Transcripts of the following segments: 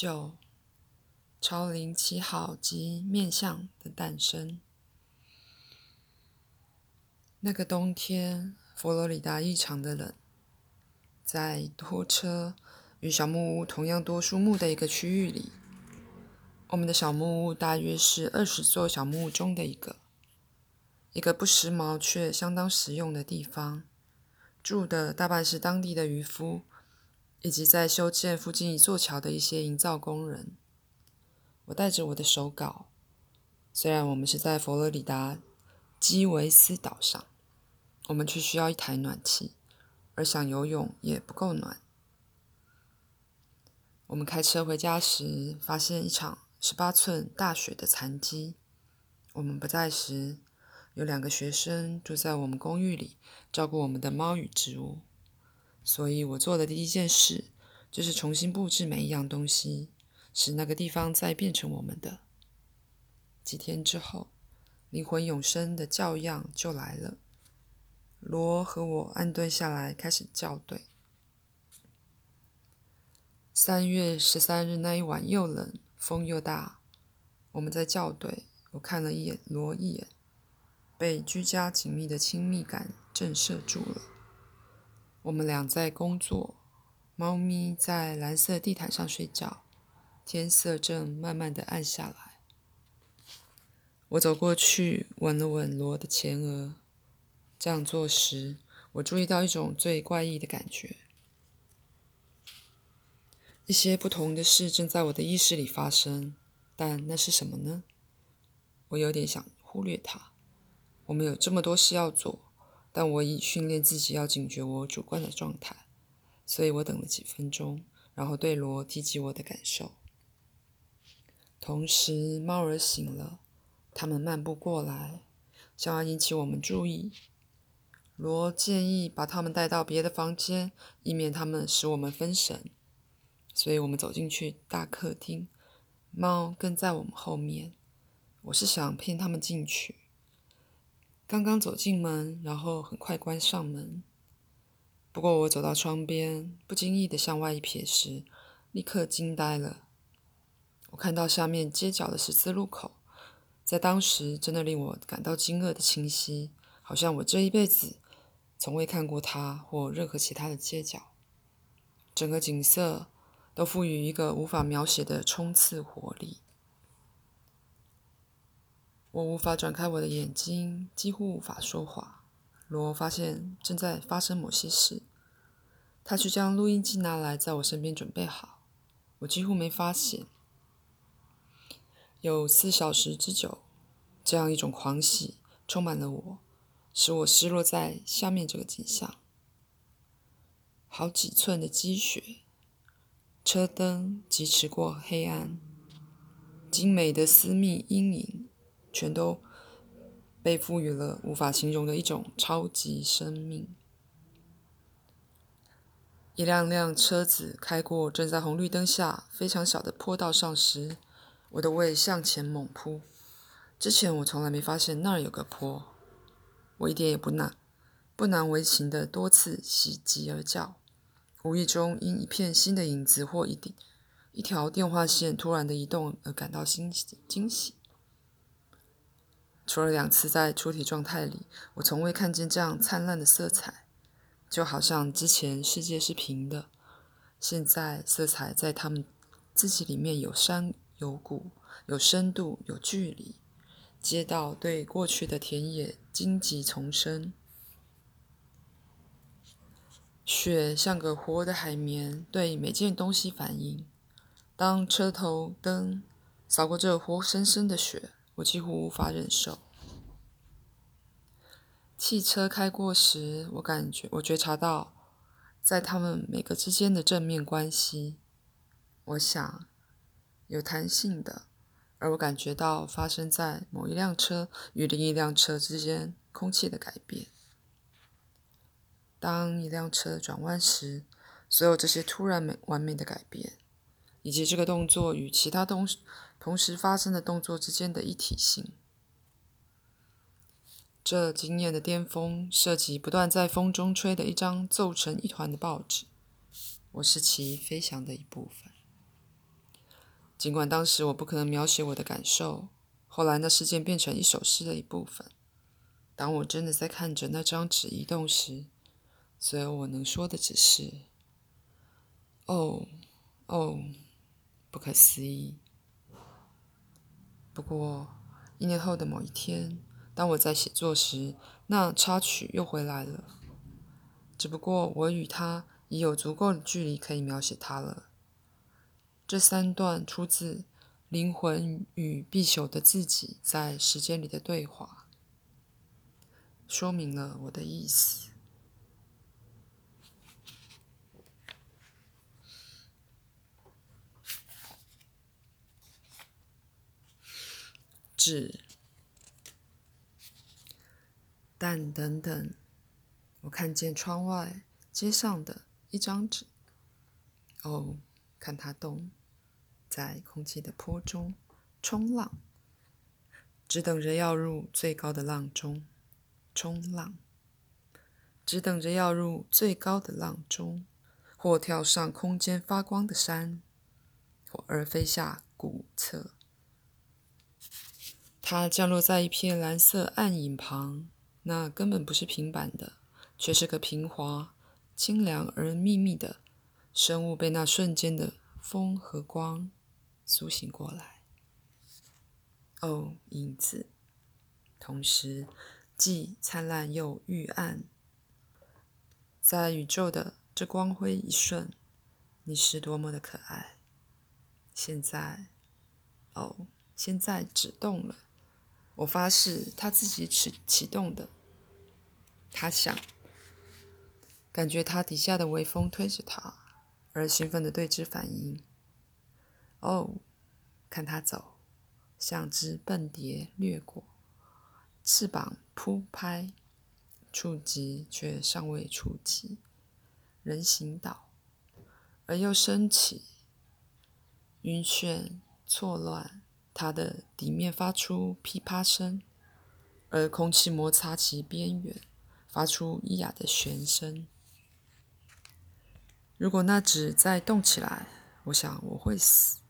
九，超灵七号及面相的诞生。那个冬天，佛罗里达异常的冷，在拖车与小木屋同样多树木的一个区域里，我们的小木屋大约是二十座小木屋中的一个，一个不时髦却相当实用的地方。住的大半是当地的渔夫，以及在修建附近一座桥的一些营造工人。我带着我的手稿，虽然我们是在佛罗里达。基维斯岛上，我们却需要一台暖气，而想游泳也不够暖。我们开车回家时，发现一场十八寸大雪的残迹。我们不在时，有两个学生住在我们公寓里，照顾我们的猫与植物。所以我做的第一件事，就是重新布置每一样东西，使那个地方再变成我们的。几天之后。灵魂永生的教样就来了。罗和我安顿下来，开始校对。三月十三日那一晚又冷，风又大。我们在校对，我看了一眼罗一眼，被居家紧密的亲密感震慑住了。我们俩在工作，猫咪在蓝色地毯上睡觉，天色正慢慢的暗下来。我走过去，吻了吻罗的前额。这样做时，我注意到一种最怪异的感觉：一些不同的事正在我的意识里发生。但那是什么呢？我有点想忽略它。我们有这么多事要做，但我已训练自己要警觉我主观的状态，所以我等了几分钟，然后对罗提及我的感受。同时，猫儿醒了。他们漫步过来，想要引起我们注意。罗建议把他们带到别的房间，以免他们使我们分神。所以我们走进去大客厅，猫跟在我们后面。我是想骗他们进去。刚刚走进门，然后很快关上门。不过我走到窗边，不经意的向外一瞥时，立刻惊呆了。我看到下面街角的十字路口。在当时，真的令我感到惊愕的清晰，好像我这一辈子从未看过它或任何其他的街角。整个景色都赋予一个无法描写的冲刺活力。我无法转开我的眼睛，几乎无法说话。罗发现正在发生某些事，他去将录音机拿来，在我身边准备好。我几乎没发现。有四小时之久，这样一种狂喜充满了我，使我失落在下面这个景象：好几寸的积雪，车灯疾驰过黑暗，精美的私密阴影，全都被赋予了无法形容的一种超级生命。一辆辆车子开过正在红绿灯下非常小的坡道上时。我的胃向前猛扑，之前我从来没发现那儿有个坡。我一点也不难，不难为情的多次喜极而叫，无意中因一片新的影子或一顶一条电话线突然的移动而感到欣喜惊喜。除了两次在出体状态里，我从未看见这样灿烂的色彩，就好像之前世界是平的，现在色彩在他们自己里面有山。有谷，有深度，有距离。街道对过去的田野荆棘丛生，雪像个活的海绵，对每件东西反应。当车头灯扫过这活生生的雪，我几乎无法忍受。汽车开过时，我感觉我觉察到在他们每个之间的正面关系。我想。有弹性的，而我感觉到发生在某一辆车与另一辆车之间空气的改变。当一辆车转弯时，所有这些突然美完美的改变，以及这个动作与其他东同时发生的动作之间的一体性，这惊艳的巅峰涉及不断在风中吹的一张皱成一团的报纸。我是其飞翔的一部分。尽管当时我不可能描写我的感受，后来那事件变成一首诗的一部分。当我真的在看着那张纸移动时，所有我能说的只是：“哦，哦，不可思议。”不过，一年后的某一天，当我在写作时，那插曲又回来了。只不过我与他已有足够的距离可以描写他了。这三段出自灵魂与必朽的自己在时间里的对话，说明了我的意思。纸，但等等。我看见窗外街上的一张纸，哦，看它动，在空气的波中冲浪，只等着要入最高的浪中冲浪，只等着要入最高的浪中，或跳上空间发光的山，或而飞下谷侧。它降落在一片蓝色暗影旁，那根本不是平板的。却是个平滑、清凉而秘密的生物，被那瞬间的风和光苏醒过来。哦，影子，同时既灿烂又欲暗，在宇宙的这光辉一瞬，你是多么的可爱！现在，哦，现在只动了。我发誓，它自己启启动的。他想。感觉它底下的微风推着他，而兴奋的对之反应。哦，看它走，像只笨蝶掠过，翅膀扑拍，触及却尚未触及，人行道，而又升起，晕眩错乱，它的底面发出噼啪声，而空气摩擦其边缘，发出咿呀的旋声。如果那纸再动起来，我想我会死。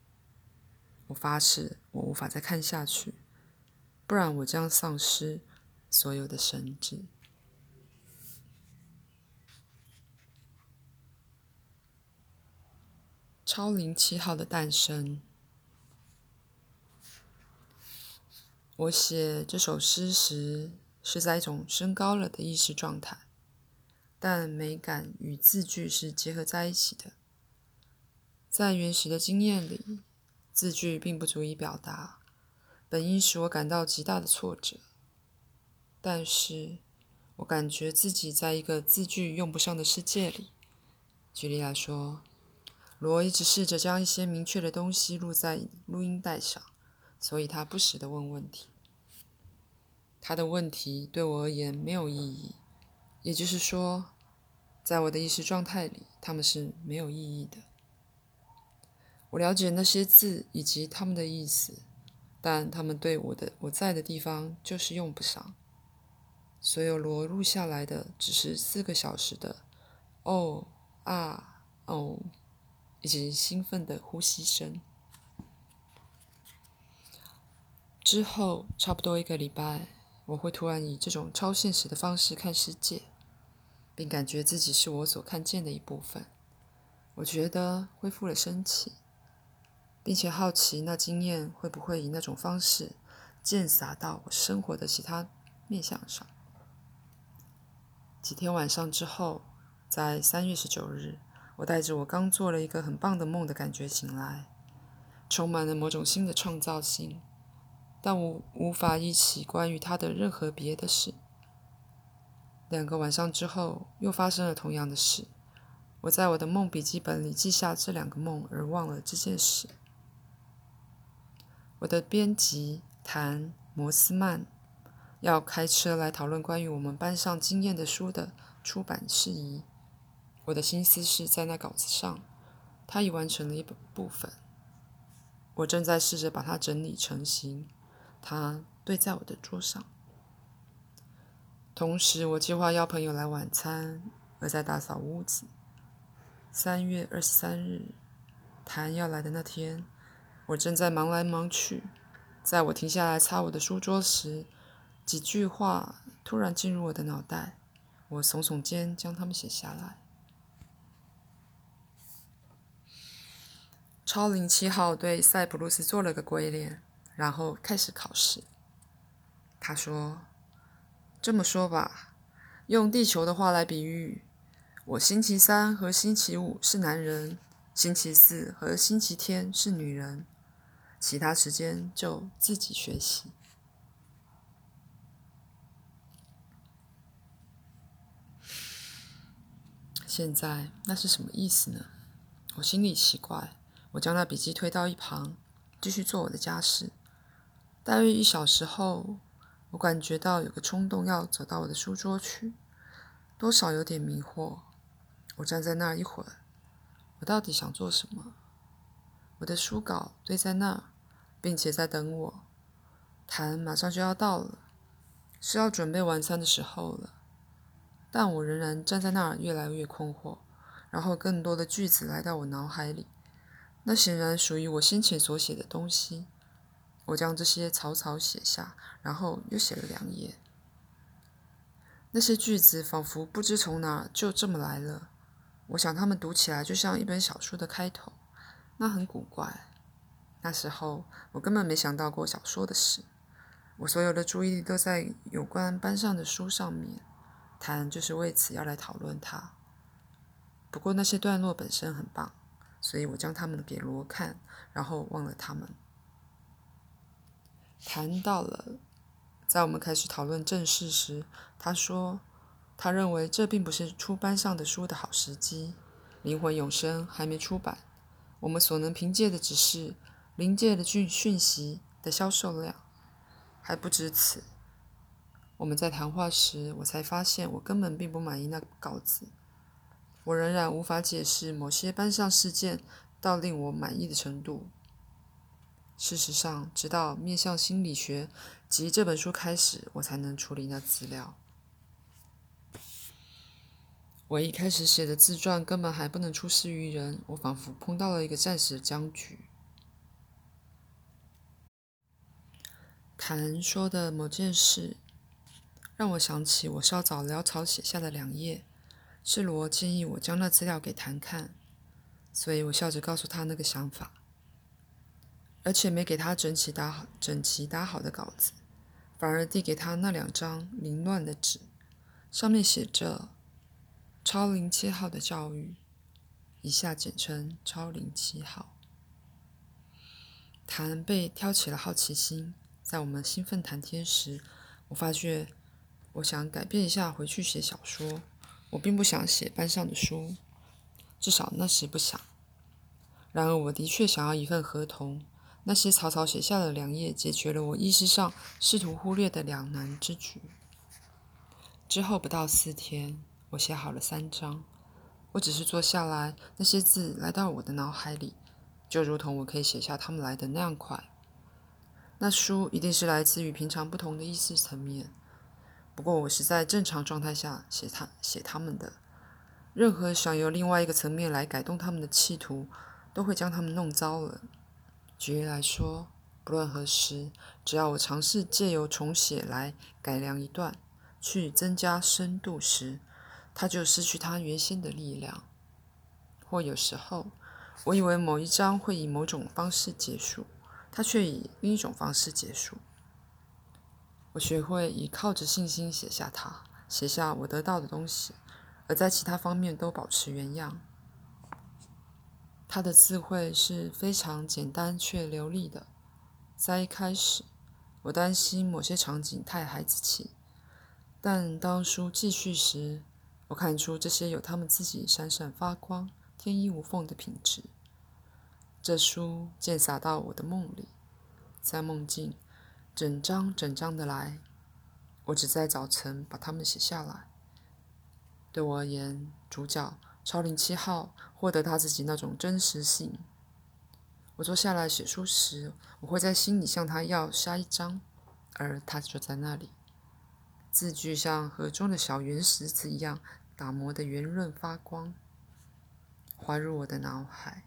我发誓，我无法再看下去，不然我将丧失所有的神智。超灵七号的诞生。我写这首诗时，是在一种升高了的意识状态。但美感与字句是结合在一起的。在原始的经验里，字句并不足以表达，本应使我感到极大的挫折。但是，我感觉自己在一个字句用不上的世界里。举例来说，罗一直试着将一些明确的东西录在录音带上，所以他不时的问问题。他的问题对我而言没有意义。也就是说，在我的意识状态里，他们是没有意义的。我了解那些字以及他们的意思，但他们对我的我在的地方就是用不上。所有罗录下来的只是四个小时的“哦啊哦”以及兴奋的呼吸声。之后差不多一个礼拜。我会突然以这种超现实的方式看世界，并感觉自己是我所看见的一部分。我觉得恢复了生气，并且好奇那经验会不会以那种方式溅洒到我生活的其他面向上。几天晚上之后，在三月十九日，我带着我刚做了一个很棒的梦的感觉醒来，充满了某种新的创造性。但我无法忆起关于他的任何别的事。两个晚上之后，又发生了同样的事。我在我的梦笔记本里记下这两个梦，而忘了这件事。我的编辑谭摩斯曼要开车来讨论关于我们班上经验的书的出版事宜。我的心思是在那稿子上，他已完成了一部分。我正在试着把它整理成型。它堆在我的桌上。同时，我计划邀朋友来晚餐，而在打扫屋子。三月二十三日，谭要来的那天，我正在忙来忙去，在我停下来擦我的书桌时，几句话突然进入我的脑袋。我耸耸肩，将它们写下来。超零七号对塞浦路斯做了个鬼脸，然后开始考试。他说：“这么说吧，用地球的话来比喻，我星期三和星期五是男人，星期四和星期天是女人，其他时间就自己学习。”现在那是什么意思呢？我心里奇怪。我将那笔记推到一旁，继续做我的家事。大约一小时后，我感觉到有个冲动要走到我的书桌去，多少有点迷惑。我站在那儿一会儿，我到底想做什么？我的书稿堆在那儿，并且在等我。谈马上就要到了，是要准备晚餐的时候了。但我仍然站在那儿，越来越困惑。然后更多的句子来到我脑海里。那显然属于我先前所写的东西。我将这些草草写下，然后又写了两页。那些句子仿佛不知从哪就这么来了。我想他们读起来就像一本小说的开头，那很古怪。那时候我根本没想到过小说的事。我所有的注意力都在有关班上的书上面，谈就是为此要来讨论它。不过那些段落本身很棒。所以我将他们给罗看，然后忘了他们。谈到了，在我们开始讨论正事时，他说，他认为这并不是出班上的书的好时机。灵魂永生还没出版，我们所能凭借的只是临界的讯讯息的销售量，还不止此。我们在谈话时，我才发现我根本并不满意那稿子。我仍然无法解释某些班上事件到令我满意的程度。事实上，直到面向心理学及这本书开始，我才能处理那资料。我一开始写的自传根本还不能出示于人，我仿佛碰到了一个暂时的僵局。谭说的某件事，让我想起我稍早潦草写下的两页。是罗建议我将那资料给谭看，所以我笑着告诉他那个想法，而且没给他整齐打好、整齐打好的稿子，反而递给他那两张凌乱的纸，上面写着“超零七号的教育”，以下简称“超零七号”。谭被挑起了好奇心，在我们兴奋谈天时，我发觉我想改变一下，回去写小说。我并不想写班上的书，至少那时不想。然而，我的确想要一份合同。那些草草写下的两页，解决了我意识上试图忽略的两难之举。之后不到四天，我写好了三章。我只是坐下来，那些字来到我的脑海里，就如同我可以写下它们来的那样快。那书一定是来自于平常不同的意识层面。不过我是在正常状态下写他写他们的，任何想由另外一个层面来改动他们的企图，都会将他们弄糟了。举例来说，不论何时，只要我尝试借由重写来改良一段，去增加深度时，它就失去它原先的力量。或有时候，我以为某一章会以某种方式结束，它却以另一种方式结束。我学会以靠着信心写下它，写下我得到的东西，而在其他方面都保持原样。他的智慧是非常简单却流利的。在一开始，我担心某些场景太孩子气，但当书继续时，我看出这些有他们自己闪闪发光、天衣无缝的品质。这书渐洒到我的梦里，在梦境。整张整张的来，我只在早晨把它们写下来。对我而言，主角超零七号获得他自己那种真实性。我坐下来写书时，我会在心里向他要下一张，而他就在那里，字句像河中的小圆石子一样打磨的圆润发光，滑入我的脑海。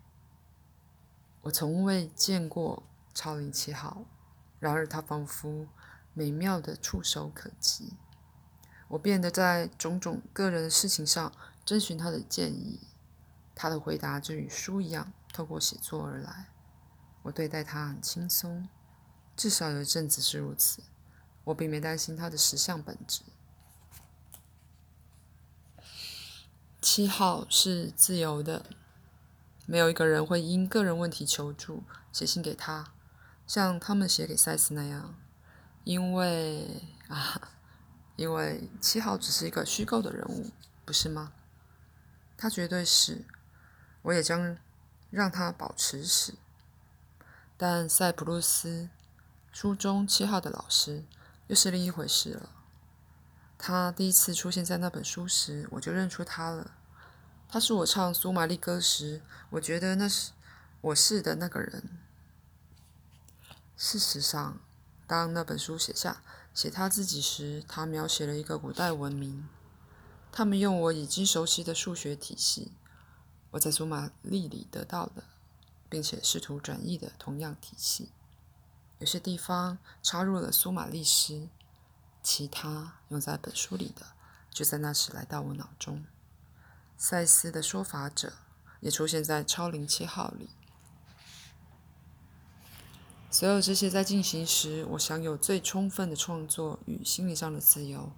我从未见过超灵七号，然而他仿佛美妙的触手可及。我变得在种种个人的事情上征询他的建议，他的回答就与书一样透过写作而来。我对待他很轻松，至少有一阵子是如此。我并没担心他的实相本质。七号是自由的，没有一个人会因个人问题求助写信给他，像他们写给赛斯那样，因为啊，因为七号只是一个虚构的人物，不是吗？他绝对是，我也将让他保持死。但塞浦路斯书中七号的老师又是另一回事了。他第一次出现在那本书时，我就认出他了。他是我唱苏玛丽歌时，我觉得那是我是的那个人。事实上，当那本书写下写他自己时，他描写了一个古代文明。他们用我已经熟悉的数学体系，我在苏马利里得到的，并且试图转译的同样体系。有些地方插入了苏玛丽诗。其他用在本书里的，就在那时来到我脑中。赛斯的说法者也出现在超灵七号里。所有这些在进行时，我享有最充分的创作与心理上的自由。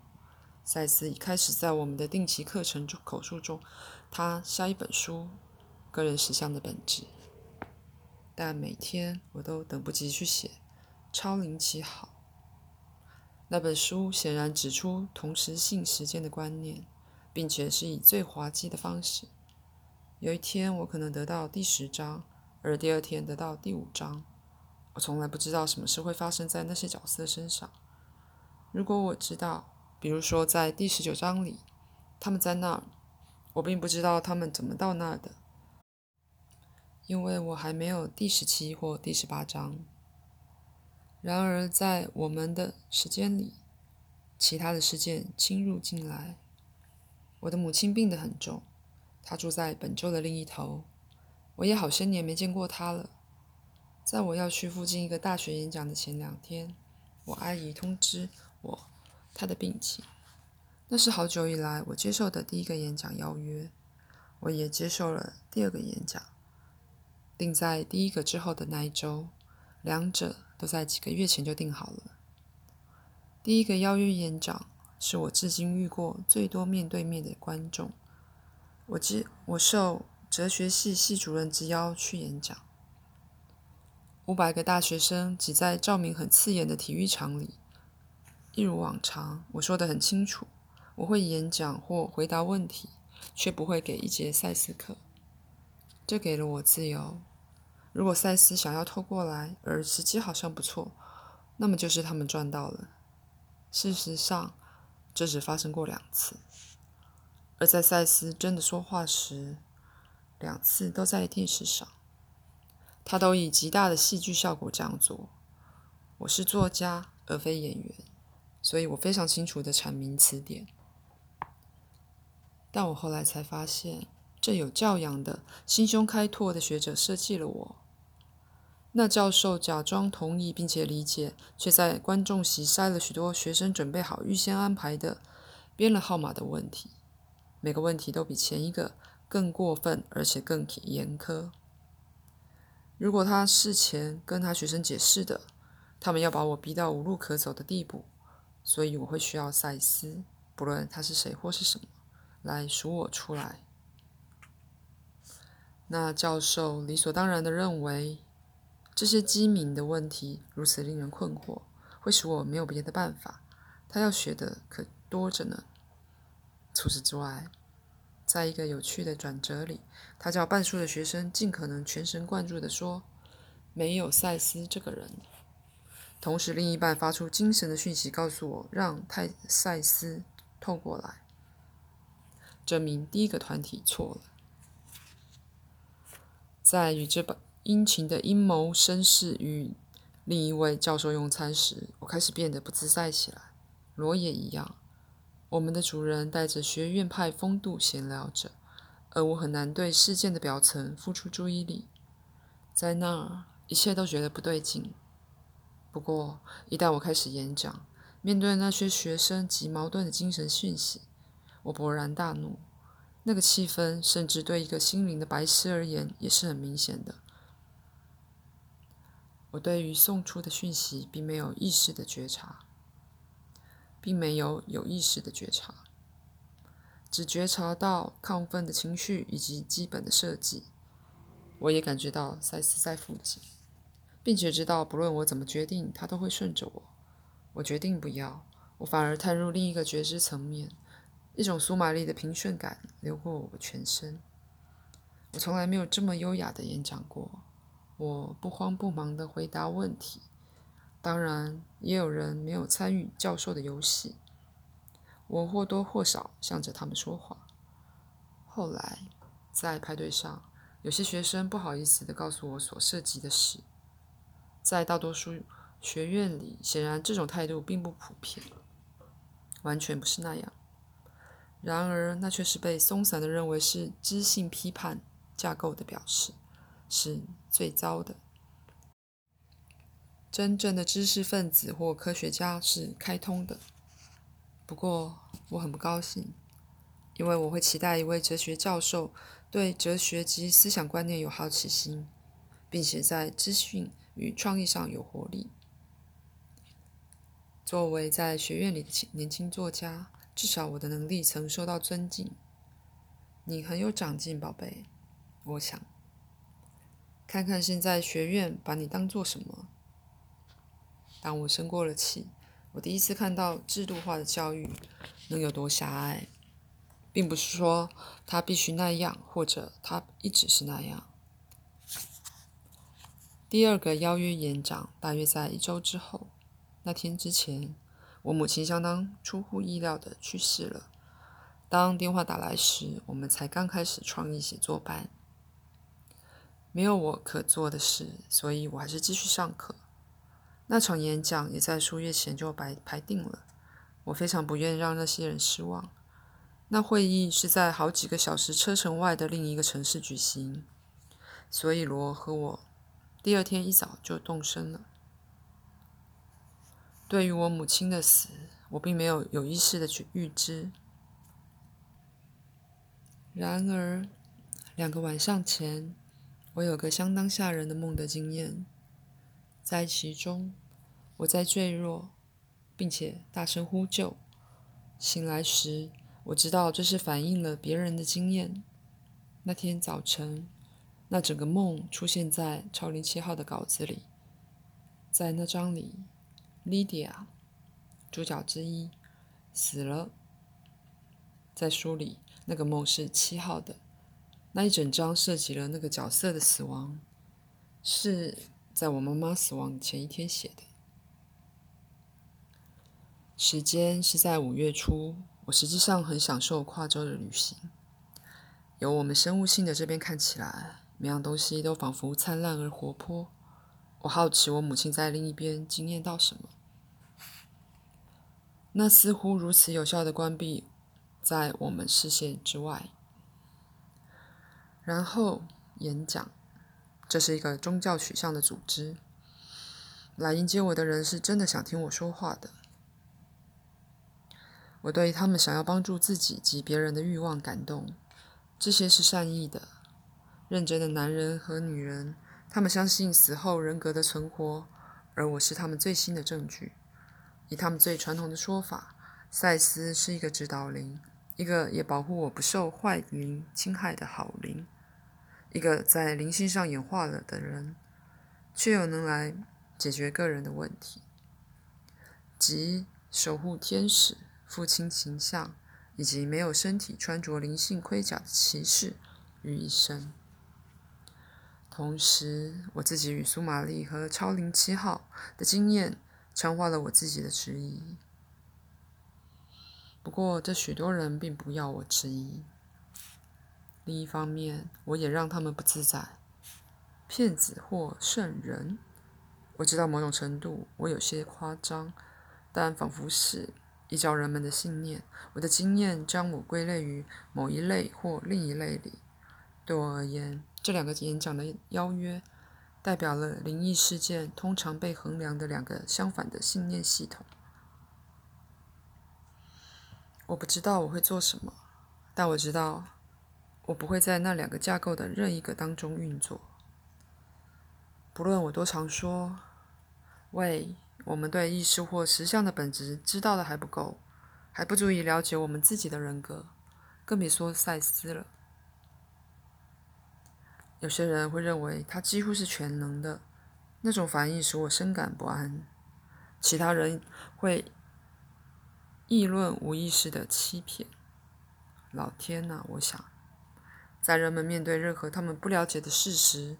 赛斯一开始在我们的定期课程中口述中，他下一本书《个人实相的本质》，但每天我都等不及去写超灵七号。那本书显然指出同时性时间的观念，并且是以最滑稽的方式。有一天我可能得到第十章，而第二天得到第五章。我从来不知道什么事会发生在那些角色身上。如果我知道，比如说在第十九章里，他们在那儿，我并不知道他们怎么到那儿的，因为我还没有第十七或第十八章。然而，在我们的时间里，其他的事件侵入进来。我的母亲病得很重，她住在本州的另一头。我也好些年没见过她了。在我要去附近一个大学演讲的前两天，我阿姨通知我她的病情。那是好久以来我接受的第一个演讲邀约。我也接受了第二个演讲，定在第一个之后的那一周。两者。都在几个月前就定好了。第一个邀约演讲是我至今遇过最多面对面的观众。我接我受哲学系系主任之邀去演讲。五百个大学生挤在照明很刺眼的体育场里。一如往常，我说得很清楚，我会演讲或回答问题，却不会给一节赛斯课。这给了我自由。如果赛斯想要透过来，而时机好像不错，那么就是他们赚到了。事实上，这只发生过两次，而在赛斯真的说话时，两次都在电视上。他都以极大的戏剧效果这样做。我是作家而非演员，所以我非常清楚的阐明此点。但我后来才发现，这有教养的、心胸开拓的学者设计了我。那教授假装同意并且理解，却在观众席塞了许多学生准备好、预先安排的编了号码的问题。每个问题都比前一个更过分，而且更严苛。如果他事前跟他学生解释的，他们要把我逼到无路可走的地步，所以我会需要赛斯，不论他是谁或是什么，来赎我出来。那教授理所当然的认为。这些机敏的问题如此令人困惑，会使我没有别的办法。他要学的可多着呢。除此之外，在一个有趣的转折里，他叫半数的学生尽可能全神贯注地说：“没有赛斯这个人。”同时，另一半发出精神的讯息，告诉我让泰赛斯透过来，证明第一个团体错了。在与这本。殷勤的阴谋绅士与另一位教授用餐时，我开始变得不自在起来。罗也一样。我们的主人带着学院派风度闲聊着，而我很难对事件的表层付出注意力。在那儿，一切都觉得不对劲。不过，一旦我开始演讲，面对那些学生及矛盾的精神讯息，我勃然大怒。那个气氛，甚至对一个心灵的白痴而言，也是很明显的。我对于送出的讯息，并没有意识的觉察，并没有有意识的觉察，只觉察到亢奋的情绪以及基本的设计。我也感觉到赛斯在附近，并且知道不论我怎么决定，他都会顺着我。我决定不要，我反而探入另一个觉知层面，一种苏玛丽的平顺感流过我的全身。我从来没有这么优雅的演讲过。我不慌不忙地回答问题，当然也有人没有参与教授的游戏。我或多或少向着他们说话。后来，在派对上，有些学生不好意思地告诉我所涉及的事。在大多数学院里，显然这种态度并不普遍，完全不是那样。然而，那却是被松散地认为是知性批判架构的表示。是最糟的。真正的知识分子或科学家是开通的。不过我很不高兴，因为我会期待一位哲学教授对哲学及思想观念有好奇心，并且在资讯与创意上有活力。作为在学院里的年轻作家，至少我的能力曾受到尊敬。你很有长进，宝贝。我想。看看现在学院把你当做什么？当我生过了气，我第一次看到制度化的教育能有多狭隘，并不是说它必须那样，或者它一直是那样。第二个邀约演讲大约在一周之后。那天之前，我母亲相当出乎意料的去世了。当电话打来时，我们才刚开始创意写作班。没有我可做的事，所以我还是继续上课。那场演讲也在数月前就排排定了。我非常不愿让那些人失望。那会议是在好几个小时车程外的另一个城市举行，所以罗和我第二天一早就动身了。对于我母亲的死，我并没有有意识的去预知。然而，两个晚上前。我有个相当吓人的梦的经验，在其中，我在坠落，并且大声呼救。醒来时，我知道这是反映了别人的经验。那天早晨，那整个梦出现在《超灵七号》的稿子里。在那章里，Lydia，主角之一，死了。在书里，那个梦是七号的。那一整章涉及了那个角色的死亡，是在我妈妈死亡前一天写的。时间是在五月初。我实际上很享受跨州的旅行。由我们生物性的这边看起来，每样东西都仿佛灿烂而活泼。我好奇我母亲在另一边惊艳到什么。那似乎如此有效的关闭，在我们视线之外。然后演讲，这是一个宗教取向的组织。来迎接我的人是真的想听我说话的。我对他们想要帮助自己及别人的欲望感动，这些是善意的、认真的男人和女人。他们相信死后人格的存活，而我是他们最新的证据。以他们最传统的说法，赛斯是一个指导灵，一个也保护我不受坏灵侵害的好灵。一个在灵性上演化了的人，却又能来解决个人的问题，即守护天使、父亲形象，以及没有身体、穿着灵性盔甲的骑士于一身。同时，我自己与苏玛丽和超灵七号的经验，强化了我自己的质疑。不过，这许多人并不要我质疑。另一方面，我也让他们不自在。骗子或圣人，我知道某种程度我有些夸张，但仿佛是依照人们的信念，我的经验将我归类于某一类或另一类里。对我而言，这两个演讲的邀约代表了灵异事件通常被衡量的两个相反的信念系统。我不知道我会做什么，但我知道我不会在那两个架构的任一个当中运作。不论我多常说“喂，我们对意识或实相的本质知道的还不够，还不足以了解我们自己的人格”，更别说赛斯了。有些人会认为他几乎是全能的，那种反应使我深感不安。其他人会议论无意识的欺骗。老天呐，我想，在人们面对任何他们不了解的事实，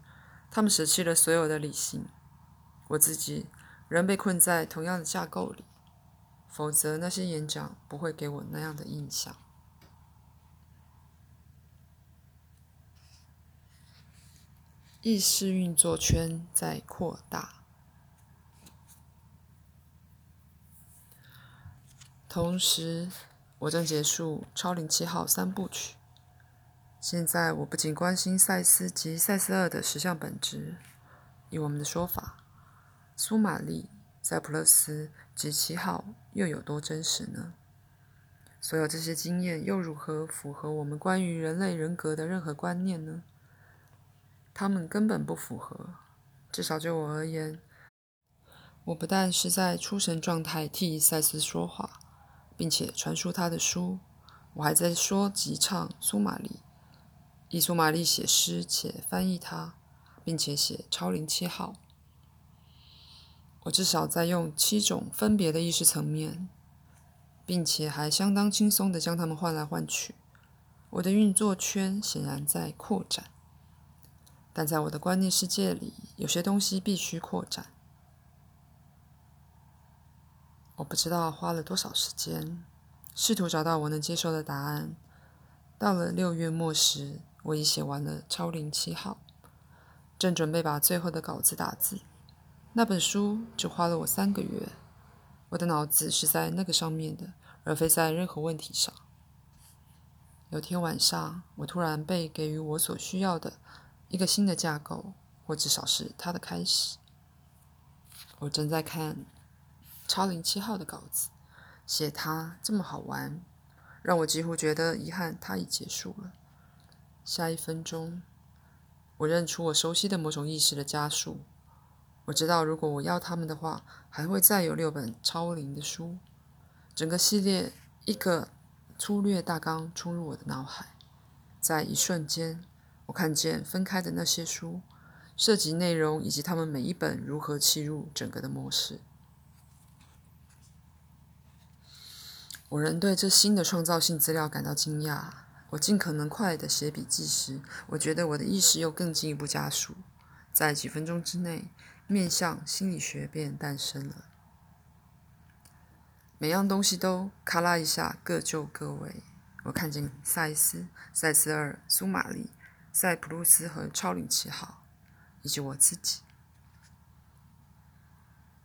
他们舍弃了所有的理性。我自己仍被困在同样的架构里，否则那些演讲不会给我那样的印象。意识运作圈在扩大，同时我正结束超灵七号三部曲。现在我不仅关心赛斯及赛斯二的实相本质，以我们的说法，苏玛丽、塞普勒斯及七号又有多真实呢？所有这些经验又如何符合我们关于人类人格的任何观念呢？他们根本不符合，至少就我而言，我不但是在出神状态替赛斯说话，并且传输他的书，我还在说及唱苏玛丽，以苏玛丽写诗且翻译它，并且写超灵七号。我至少在用七种分别的意识层面，并且还相当轻松的将它们换来换去。我的运作圈显然在扩展。但在我的观念世界里，有些东西必须扩展。我不知道花了多少时间，试图找到我能接受的答案。到了六月末时，我已写完了《超龄七号》，正准备把最后的稿子打字。那本书只花了我三个月。我的脑子是在那个上面的，而非在任何问题上。有天晚上，我突然被给予我所需要的。一个新的架构，或至少是它的开始。我正在看《超灵七号》的稿子，写它这么好玩，让我几乎觉得遗憾，它已结束了。下一分钟，我认出我熟悉的某种意识的加速。我知道，如果我要他们的话，还会再有六本超龄的书。整个系列一个粗略大纲冲入我的脑海，在一瞬间。我看见分开的那些书，涉及内容以及他们每一本如何切入整个的模式。我仍对这新的创造性资料感到惊讶。我尽可能快的写笔记时，我觉得我的意识又更进一步加速。在几分钟之内，面向心理学便诞生了。每样东西都咔啦一下各就各位。我看见赛斯、赛斯二、苏玛丽。塞浦路斯和超领旗号，以及我自己，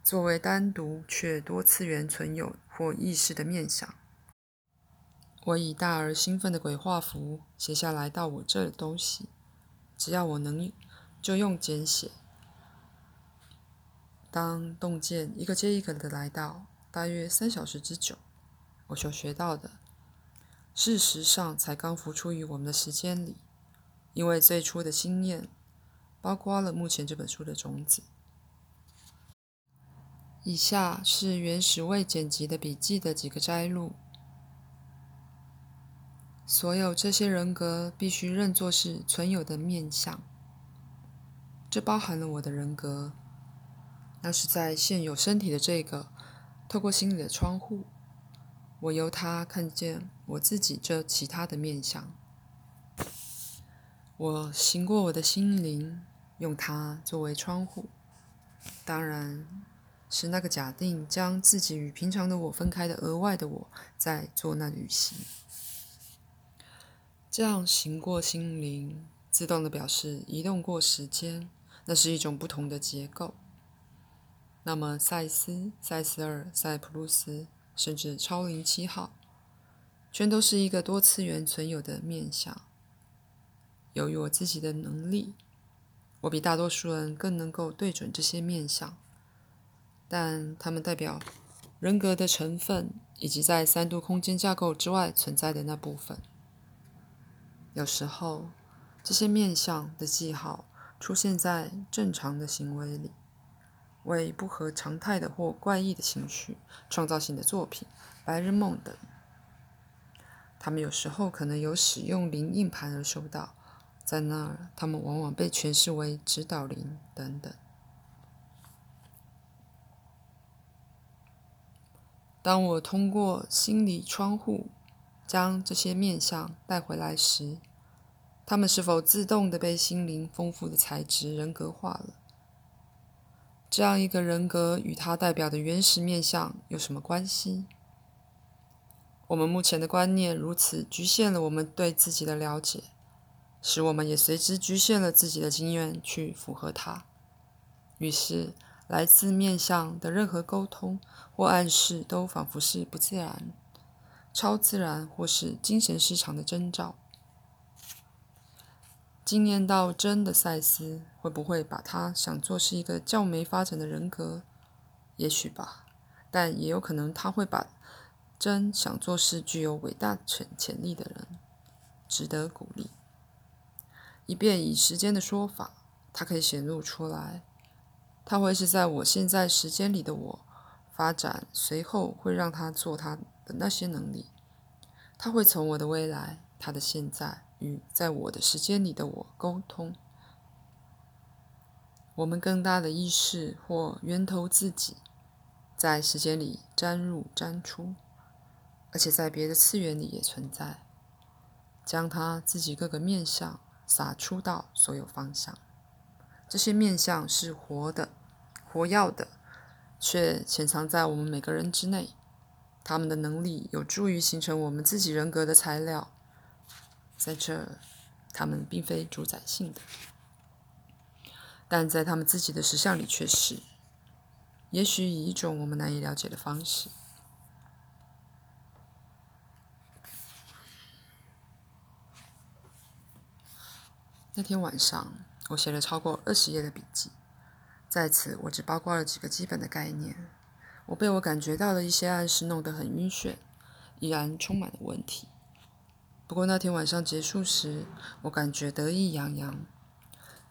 作为单独却多次元存有或意识的面相，我以大而兴奋的鬼画符写下来到我这的东西，只要我能，就用简写。当洞见一个接一个的来到，大约三小时之久，我所学到的，事实上才刚浮出于我们的时间里。因为最初的经验，包括了目前这本书的种子。以下是原始未剪辑的笔记的几个摘录。所有这些人格必须认作是存有的面相，这包含了我的人格。那是在现有身体的这个透过心里的窗户，我由它看见我自己这其他的面相。我行过我的心灵，用它作为窗户，当然是那个假定将自己与平常的我分开的额外的我在做那旅行。这样行过心灵，自动的表示移动过时间，那是一种不同的结构。那么，赛斯、赛斯二、赛普鲁斯，甚至超灵七号，全都是一个多次元存有的面相。由于我自己的能力，我比大多数人更能够对准这些面相，但它们代表人格的成分以及在三度空间架构之外存在的那部分。有时候，这些面相的记号出现在正常的行为里，为不合常态的或怪异的情绪、创造性的作品、白日梦等。他们有时候可能由使用灵硬盘而收到。在那儿，他们往往被诠释为指导灵等等。当我通过心理窗户将这些面相带回来时，他们是否自动的被心灵丰富的材质人格化了？这样一个人格与它代表的原始面相有什么关系？我们目前的观念如此局限了我们对自己的了解。使我们也随之局限了自己的经验去符合它。于是，来自面相的任何沟通或暗示，都仿佛是不自然、超自然或是精神失常的征兆。经验到真的赛斯会不会把他想做是一个较没发展的人格？也许吧，但也有可能他会把真想做是具有伟大潜潜力的人，值得鼓励。以便以时间的说法，它可以显露出来。它会是在我现在时间里的我发展，随后会让他做他的那些能力。他会从我的未来、他的现在与在我的时间里的我沟通。我们更大的意识或源头自己，在时间里沾入沾出，而且在别的次元里也存在，将它自己各个面相。洒出到所有方向，这些面相是活的、活耀的，却潜藏在我们每个人之内。他们的能力有助于形成我们自己人格的材料。在这，他们并非主宰性的，但在他们自己的实相里却是，也许以一种我们难以了解的方式。那天晚上，我写了超过二十页的笔记，在此我只包括了几个基本的概念。我被我感觉到的一些暗示弄得很晕眩，依然充满了问题。不过那天晚上结束时，我感觉得意洋洋，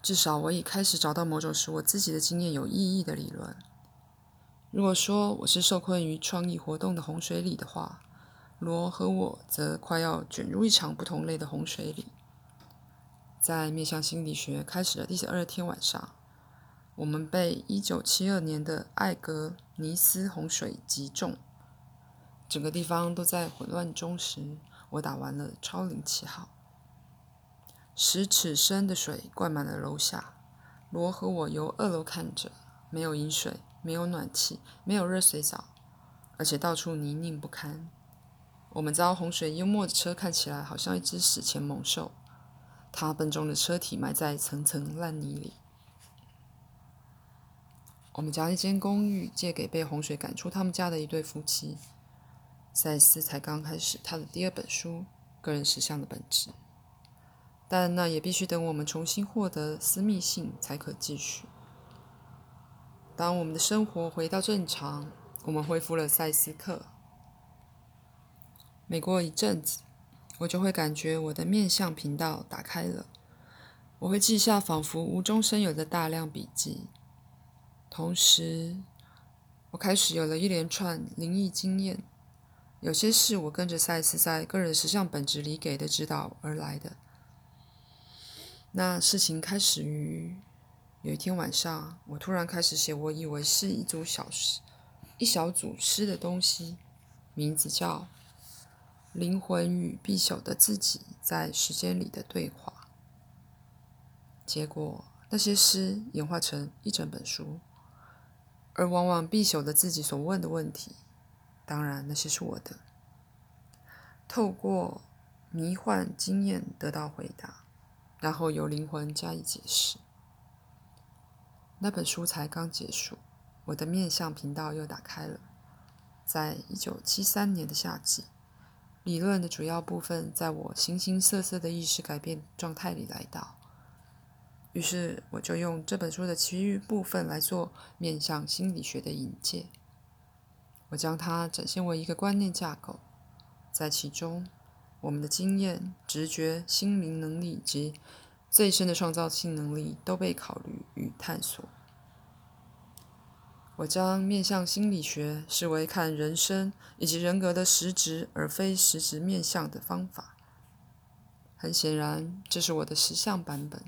至少我已开始找到某种使我自己的经验有意义的理论。如果说我是受困于创意活动的洪水里的话，罗和我则快要卷入一场不同类的洪水里。在面向心理学开始的第十二天晚上，我们被1972年的艾格尼斯洪水击中。整个地方都在混乱中时，我打完了超龄七号。十尺深的水灌满了楼下。罗和我由二楼看着，没有饮水，没有暖气，没有热水澡，而且到处泥泞不堪。我们遭洪水淹没的车看起来好像一只史前猛兽。他笨重的车体埋在层层烂泥里。我们将一间公寓借给被洪水赶出他们家的一对夫妻。赛斯才刚开始他的第二本书《个人实相的本质》，但那也必须等我们重新获得私密性才可继续。当我们的生活回到正常，我们恢复了赛斯课。每过一阵子。我就会感觉我的面相频道打开了，我会记下仿佛无中生有的大量笔记，同时，我开始有了一连串灵异经验。有些事我跟着赛斯在个人实相本质里给的指导而来的。那事情开始于有一天晚上，我突然开始写我以为是一组小诗、一小组诗的东西，名字叫。灵魂与必朽的自己在时间里的对话，结果那些诗演化成一整本书，而往往必朽的自己所问的问题，当然那些是我的，透过迷幻经验得到回答，然后由灵魂加以解释。那本书才刚结束，我的面向频道又打开了，在一九七三年的夏季。理论的主要部分在我形形色色的意识改变状态里来到。于是我就用这本书的其余部分来做面向心理学的引介。我将它展现为一个观念架构，在其中，我们的经验、直觉、心灵能力及最深的创造性能力都被考虑与探索。我将面向心理学视为看人生以及人格的实质而非实质面向的方法。很显然，这是我的实相版本。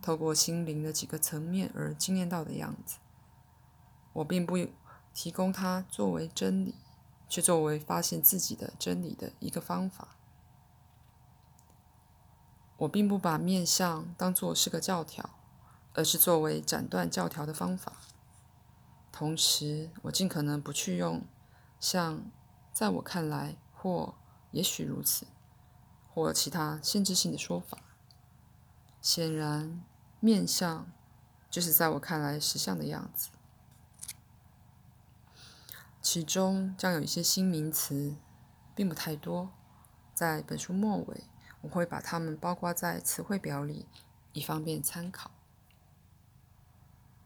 透过心灵的几个层面而经验到的样子，我并不提供它作为真理，却作为发现自己的真理的一个方法。我并不把面相当作是个教条，而是作为斩断教条的方法。同时，我尽可能不去用像“在我看来”或“也许如此”或其他限制性的说法。显然。面相，就是在我看来实相的样子。其中将有一些新名词，并不太多。在本书末尾，我会把它们包括在词汇表里，以方便参考。